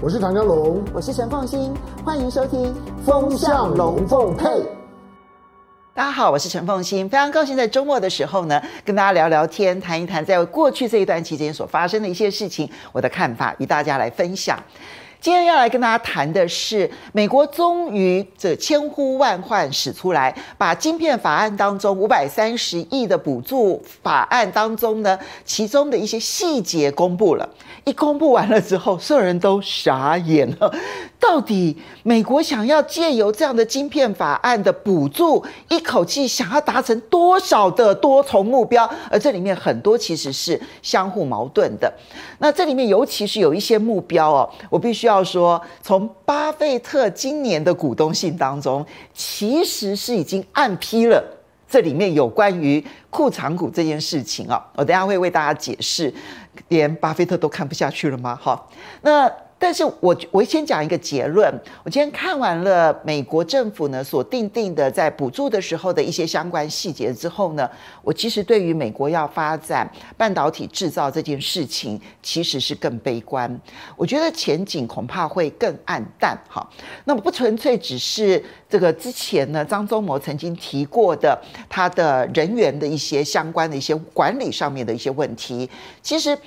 我是唐江龙，我是陈凤新，欢迎收听《风向龙凤配》。大家好，我是陈凤欣，非常高兴在周末的时候呢，跟大家聊聊天，谈一谈在过去这一段期间所发生的一些事情，我的看法与大家来分享。今天要来跟大家谈的是，美国终于这千呼万唤始出来，把晶片法案当中五百三十亿的补助法案当中呢，其中的一些细节公布了。一公布完了之后，所有人都傻眼了。到底美国想要借由这样的晶片法案的补助，一口气想要达成多少的多重目标？而这里面很多其实是相互矛盾的。那这里面尤其是有一些目标哦，我必须要说，从巴菲特今年的股东信当中，其实是已经暗批了这里面有关于库藏股这件事情啊。我等下会为大家解释，连巴菲特都看不下去了吗？好，那。但是我我先讲一个结论。我今天看完了美国政府呢所定定的在补助的时候的一些相关细节之后呢，我其实对于美国要发展半导体制造这件事情其实是更悲观。我觉得前景恐怕会更暗淡。哈，那么不纯粹只是这个之前呢张忠谋曾经提过的他的人员的一些相关的一些管理上面的一些问题，其实。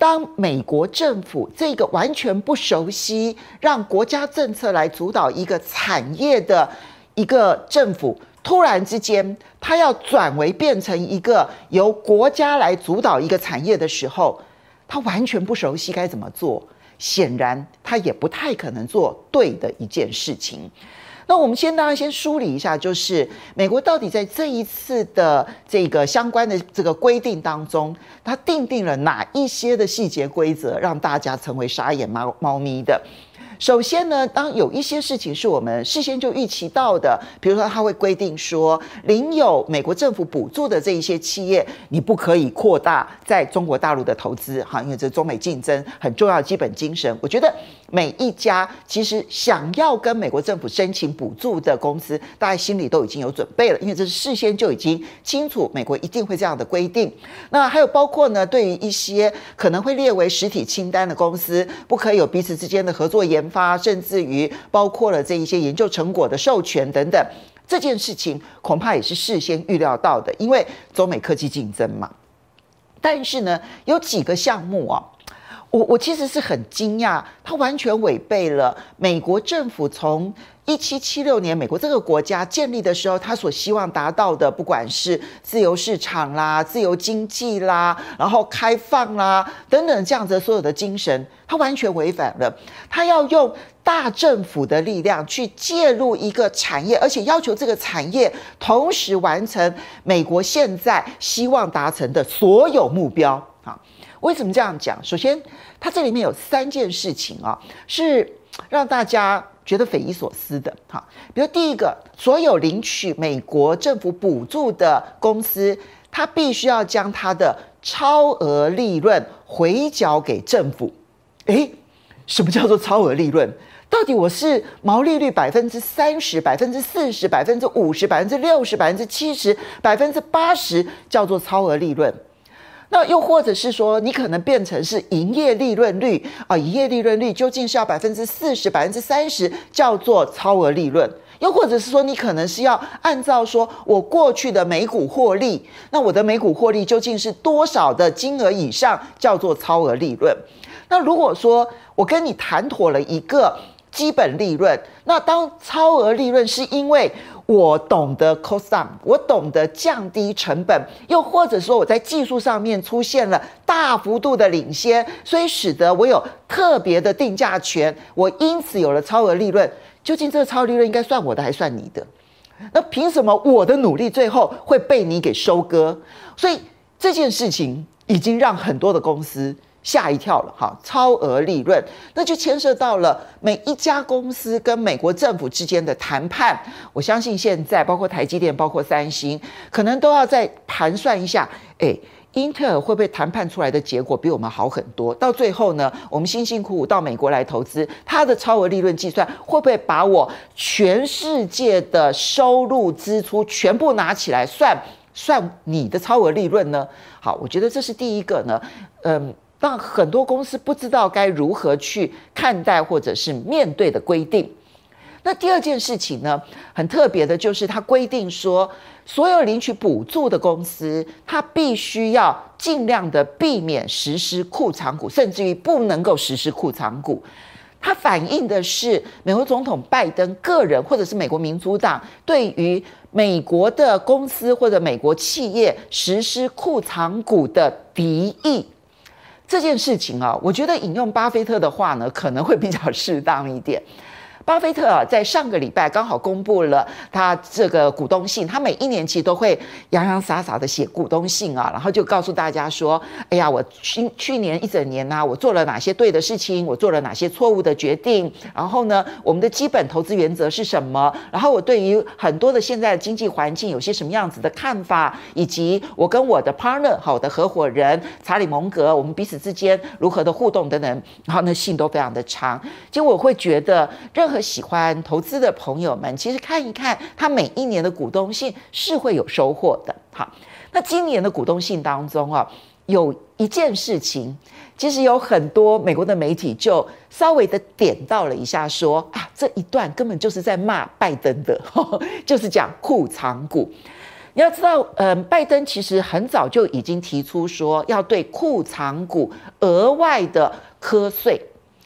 当美国政府这个完全不熟悉让国家政策来主导一个产业的一个政府，突然之间他要转为变成一个由国家来主导一个产业的时候，他完全不熟悉该怎么做，显然他也不太可能做对的一件事情。那我们先大家先梳理一下，就是美国到底在这一次的这个相关的这个规定当中，它定定了哪一些的细节规则，让大家成为傻眼猫猫咪的。首先呢，当有一些事情是我们事先就预期到的，比如说它会规定说，领有美国政府补助的这一些企业，你不可以扩大在中国大陆的投资，哈，因为这中美竞争很重要的基本精神。我觉得每一家其实想要跟美国政府申请补助的公司，大家心里都已经有准备了，因为这是事先就已经清楚，美国一定会这样的规定。那还有包括呢，对于一些可能会列为实体清单的公司，不可以有彼此之间的合作研发，甚至于包括了这一些研究成果的授权等等，这件事情恐怕也是事先预料到的，因为中美科技竞争嘛。但是呢，有几个项目啊，我我其实是很惊讶，它完全违背了美国政府从。一七七六年，美国这个国家建立的时候，他所希望达到的，不管是自由市场啦、自由经济啦，然后开放啦等等这样子所有的精神，他完全违反了。他要用大政府的力量去介入一个产业，而且要求这个产业同时完成美国现在希望达成的所有目标啊。为什么这样讲？首先，它这里面有三件事情啊，是让大家。觉得匪夷所思的哈，比如第一个，所有领取美国政府补助的公司，它必须要将它的超额利润回缴给政府。诶，什么叫做超额利润？到底我是毛利率百分之三十、百分之四十、百分之五十、百分之六十、百分之七十、百分之八十，叫做超额利润？那又或者是说，你可能变成是营业利润率啊，营业利润率究竟是要百分之四十、百分之三十，叫做超额利润？又或者是说，你可能是要按照说我过去的每股获利，那我的每股获利究竟是多少的金额以上，叫做超额利润？那如果说我跟你谈妥了一个基本利润，那当超额利润是因为我懂得 cost down，我懂得降低成本，又或者说我在技术上面出现了大幅度的领先，所以使得我有特别的定价权，我因此有了超额利润。究竟这个超额利润应该算我的还算你的？那凭什么我的努力最后会被你给收割？所以这件事情已经让很多的公司。吓一跳了哈，超额利润，那就牵涉到了每一家公司跟美国政府之间的谈判。我相信现在包括台积电、包括三星，可能都要再盘算一下，诶，英特尔会不会谈判出来的结果比我们好很多？到最后呢，我们辛辛苦苦到美国来投资，它的超额利润计算会不会把我全世界的收入支出全部拿起来算，算你的超额利润呢？好，我觉得这是第一个呢，嗯。但很多公司不知道该如何去看待或者是面对的规定。那第二件事情呢，很特别的就是它规定说，所有领取补助的公司，它必须要尽量的避免实施库藏股，甚至于不能够实施库藏股。它反映的是美国总统拜登个人，或者是美国民主党对于美国的公司或者美国企业实施库藏股的敌意。这件事情啊，我觉得引用巴菲特的话呢，可能会比较适当一点。巴菲特，在上个礼拜刚好公布了他这个股东信。他每一年其实都会洋洋洒洒的写股东信啊，然后就告诉大家说：“哎呀，我去去年一整年呐、我做了哪些对的事情，我做了哪些错误的决定。然后呢，我们的基本投资原则是什么？然后我对于很多的现在的经济环境有些什么样子的看法，以及我跟我的 partner 好的合伙人查理蒙格，我们彼此之间如何的互动等等。然后那信都非常的长，结果我会觉得任何。喜欢投资的朋友们，其实看一看他每一年的股东信是会有收获的。好，那今年的股东信当中啊，有一件事情，其实有很多美国的媒体就稍微的点到了一下说，啊，这一段根本就是在骂拜登的，就是讲库藏股。你要知道，嗯，拜登其实很早就已经提出说，要对库藏股额外的课税。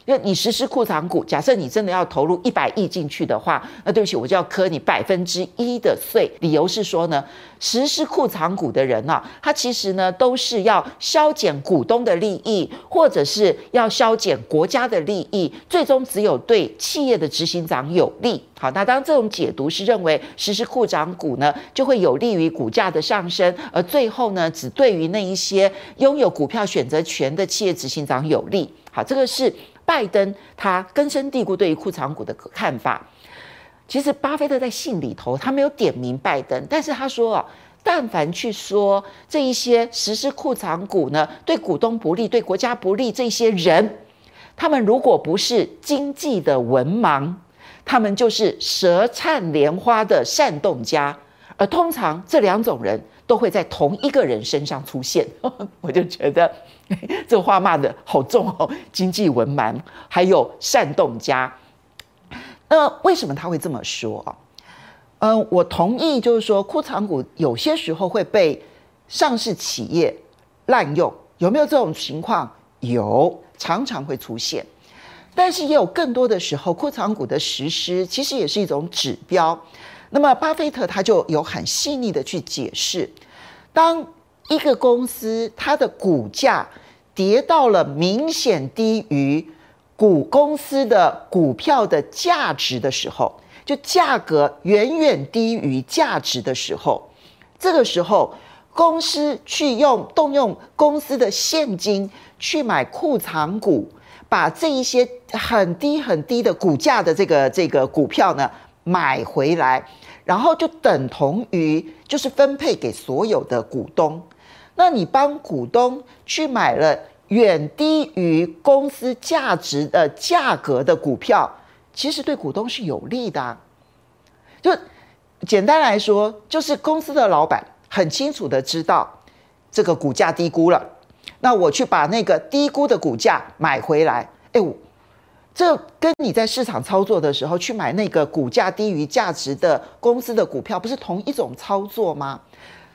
因为你实施库藏股，假设你真的要投入一百亿进去的话，那对不起，我就要磕你百分之一的税。理由是说呢，实施库藏股的人呢、他其实呢都是要削减股东的利益，或者是要削减国家的利益，最终只有对企业的执行长有利。好，那当这种解读是认为实施库藏股呢，就会有利于股价的上升，而最后呢，只对于那一些拥有股票选择权的企业执行长有利。好，这个是。拜登他根深蒂固对于库藏股的看法，其实巴菲特在信里头他没有点名拜登，但是他说啊，但凡去说这一些实施库藏股呢，对股东不利、对国家不利，这些人，他们如果不是经济的文盲，他们就是舌灿莲花的煽动家，而通常这两种人都会在同一个人身上出现，我就觉得。这话骂得好重哦，经济文盲，还有煽动家。那为什么他会这么说啊？嗯，我同意，就是说库藏股有些时候会被上市企业滥用，有没有这种情况？有，常常会出现。但是也有更多的时候，库藏股的实施其实也是一种指标。那么巴菲特他就有很细腻的去解释，当。一个公司它的股价跌到了明显低于股公司的股票的价值的时候，就价格远远低于价值的时候，这个时候公司去用动用公司的现金去买库藏股，把这一些很低很低的股价的这个这个股票呢买回来，然后就等同于就是分配给所有的股东。那你帮股东去买了远低于公司价值的价格的股票，其实对股东是有利的。就简单来说，就是公司的老板很清楚的知道这个股价低估了，那我去把那个低估的股价买回来，哎，我这跟你在市场操作的时候去买那个股价低于价值的公司的股票，不是同一种操作吗？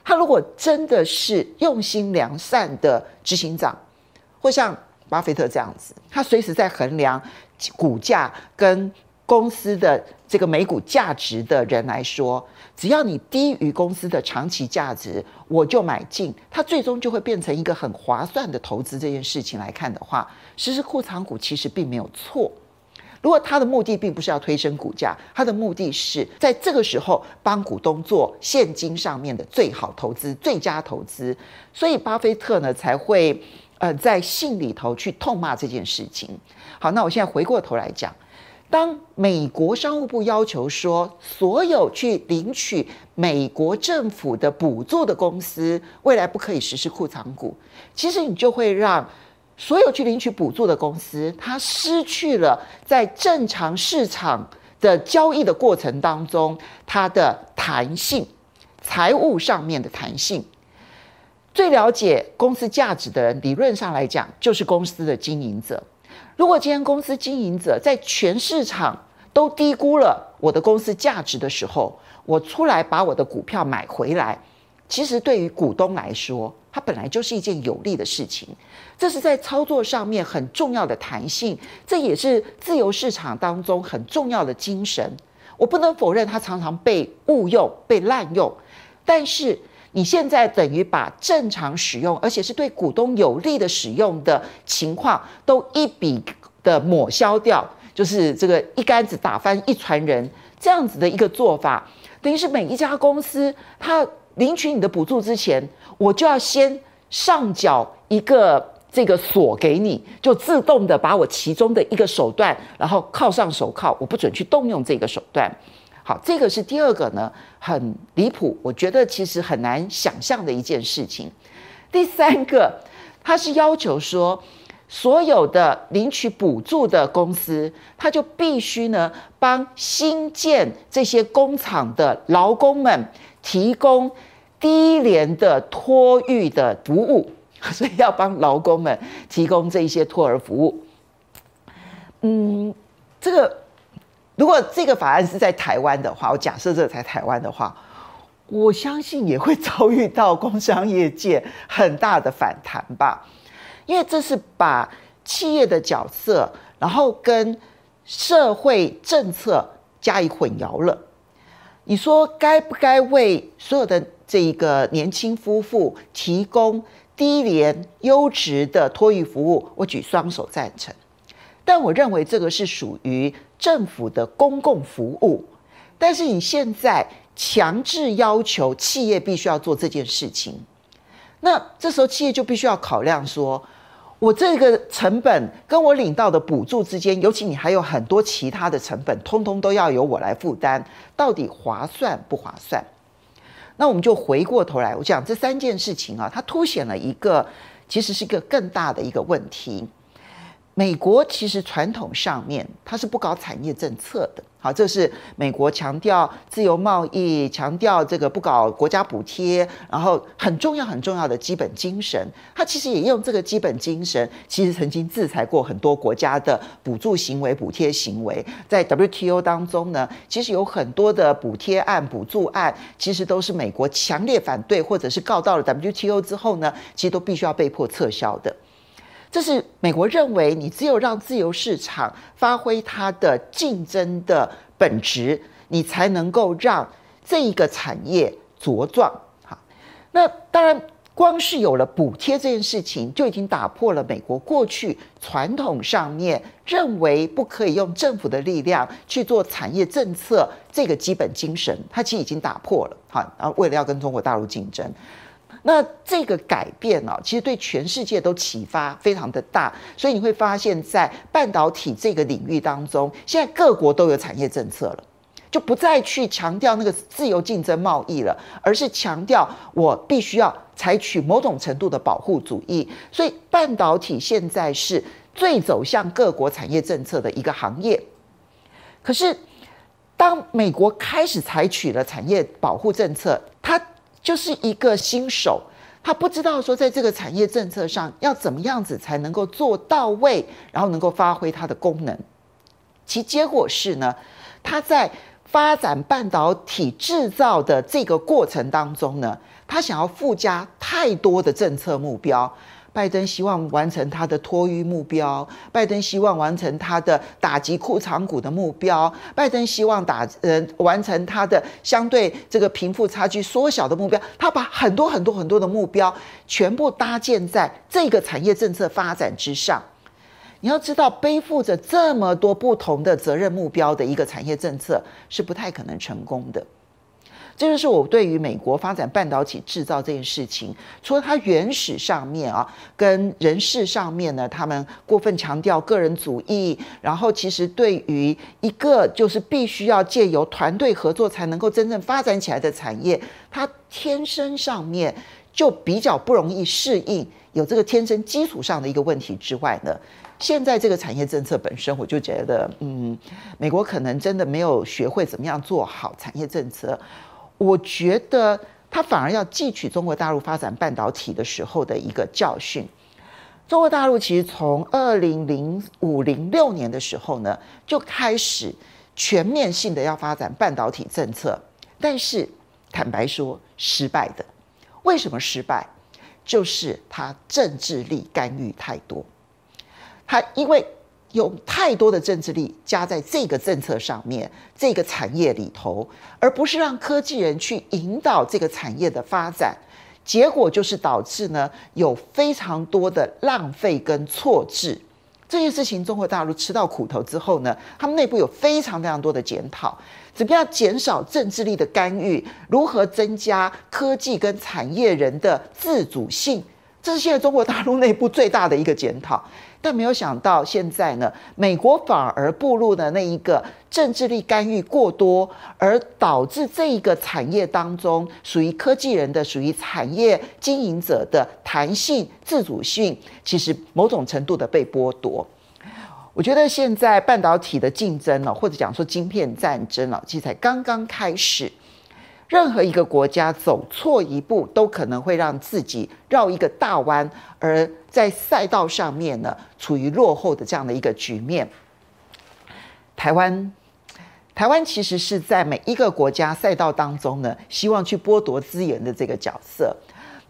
他如果真的是用心良善的执行长，或像巴菲特这样子，他随时在衡量股价跟公司的这个每股价值的人来说，只要你低于公司的长期价值，我就买进。它最终就会变成一个很划算的投资。这件事情来看的话，实施库藏股其实并没有错。如果他的目的并不是要推升股价，他的目的是在这个时候帮股东做现金上面的最好投资、最佳投资，所以巴菲特呢才会呃在信里头去痛骂这件事情。好，那我现在回过头来讲，当美国商务部要求说所有去领取美国政府的补助的公司未来不可以实施库藏股，其实你就会让。所有去领取补助的公司，它失去了在正常市场的交易的过程当中它的弹性，财务上面的弹性。最了解公司价值的人，理论上来讲，就是公司的经营者。如果今天公司经营者在全市场都低估了我的公司价值的时候，我出来把我的股票买回来，其实对于股东来说，它本来就是一件有利的事情。这是在操作上面很重要的弹性，这也是自由市场当中很重要的精神。我不能否认它常常被误用、被滥用，但是。你现在等于把正常使用，而且是对股东有利的使用的情况，都一笔的抹消掉，就是这个一竿子打翻一船人这样子的一个做法，等于是每一家公司，它领取你的补助之前，我就要先上缴一个这个锁给你，就自动的把我其中的一个手段，然后铐上手铐，我不准去动用这个手段。好，这个是第二个呢，很离谱，我觉得其实很难想象的一件事情。第三个，他是要求说，所有的领取补助的公司，他就必须呢帮新建这些工厂的劳工们提供低廉的托育的服务，所以要帮劳工们提供这一些托儿服务。嗯，这个。如果这个法案是在台湾的话，我假设这在台湾的话，我相信也会遭遇到工商业界很大的反弹吧，因为这是把企业的角色，然后跟社会政策加以混淆了。你说该不该为所有的这一个年轻夫妇提供低廉优质的托育服务？我举双手赞成，但我认为这个是属于。政府的公共服务，但是你现在强制要求企业必须要做这件事情，那这时候企业就必须要考量说，我这个成本跟我领到的补助之间，尤其你还有很多其他的成本，通通都要由我来负担，到底划算不划算？那我们就回过头来，我讲这三件事情啊，它凸显了一个，其实是一个更大的一个问题。美国其实传统上面它是不搞产业政策的，好，这是美国强调自由贸易、强调这个不搞国家补贴，然后很重要很重要的基本精神。它其实也用这个基本精神，其实曾经制裁过很多国家的补助行为、补贴行为。在 WTO 当中呢，其实有很多的补贴案、补助案，其实都是美国强烈反对，或者是告到了 WTO 之后呢，其实都必须要被迫撤销的。这是美国认为，你只有让自由市场发挥它的竞争的本质，你才能够让这一个产业茁壮。好，那当然，光是有了补贴这件事情，就已经打破了美国过去传统上面认为不可以用政府的力量去做产业政策这个基本精神，它其实已经打破了。好，然后为了要跟中国大陆竞争。那这个改变呢，其实对全世界都启发非常的大，所以你会发现在半导体这个领域当中，现在各国都有产业政策了，就不再去强调那个自由竞争贸易了，而是强调我必须要采取某种程度的保护主义。所以半导体现在是最走向各国产业政策的一个行业。可是当美国开始采取了产业保护政策，就是一个新手，他不知道说在这个产业政策上要怎么样子才能够做到位，然后能够发挥它的功能。其结果是呢，他在发展半导体制造的这个过程当中呢，他想要附加太多的政策目标。拜登希望完成他的托育目标，拜登希望完成他的打击库藏股的目标，拜登希望打呃完成他的相对这个贫富差距缩小的目标。他把很多很多很多的目标全部搭建在这个产业政策发展之上。你要知道，背负着这么多不同的责任目标的一个产业政策是不太可能成功的。这就是我对于美国发展半导体制造这件事情，除了它原始上面啊，跟人事上面呢，他们过分强调个人主义，然后其实对于一个就是必须要借由团队合作才能够真正发展起来的产业，它天生上面就比较不容易适应，有这个天生基础上的一个问题之外呢，现在这个产业政策本身，我就觉得，嗯，美国可能真的没有学会怎么样做好产业政策。我觉得他反而要汲取中国大陆发展半导体的时候的一个教训。中国大陆其实从二零零五零六年的时候呢，就开始全面性的要发展半导体政策，但是坦白说失败的。为什么失败？就是他政治力干预太多，他因为有太多的政治力加在这个政策上面，这个产业里头，而不是让科技人去引导这个产业的发展，结果就是导致呢有非常多的浪费跟错置。这件事情，中国大陆吃到苦头之后呢，他们内部有非常非常多的检讨。怎么样减少政治力的干预？如何增加科技跟产业人的自主性？这是现在中国大陆内部最大的一个检讨。但没有想到，现在呢，美国反而步入了那一个政治力干预过多，而导致这一个产业当中属于科技人的、属于产业经营者的弹性、自主性，其实某种程度的被剥夺。我觉得现在半导体的竞争呢，或者讲说晶片战争了，其实才刚刚开始。任何一个国家走错一步，都可能会让自己绕一个大弯，而在赛道上面呢，处于落后的这样的一个局面。台湾，台湾其实是在每一个国家赛道当中呢，希望去剥夺资源的这个角色。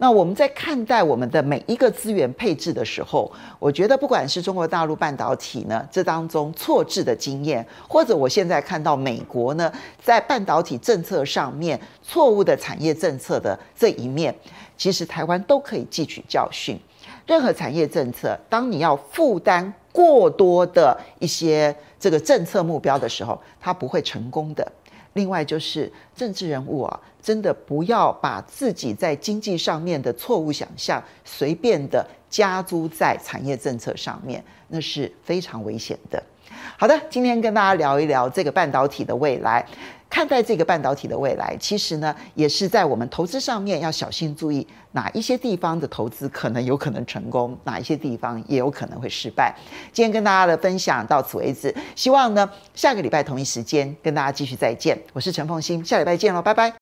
那我们在看待我们的每一个资源配置的时候，我觉得不管是中国大陆半导体呢，这当中错置的经验，或者我现在看到美国呢，在半导体政策上面错误的产业政策的这一面，其实台湾都可以汲取教训。任何产业政策，当你要负担过多的一些这个政策目标的时候，它不会成功的。另外就是政治人物啊，真的不要把自己在经济上面的错误想象随便的加诸在产业政策上面，那是非常危险的。好的，今天跟大家聊一聊这个半导体的未来。看待这个半导体的未来，其实呢，也是在我们投资上面要小心注意哪一些地方的投资可能有可能成功，哪一些地方也有可能会失败。今天跟大家的分享到此为止，希望呢下个礼拜同一时间跟大家继续再见。我是陈凤欣，下礼拜见喽，拜拜。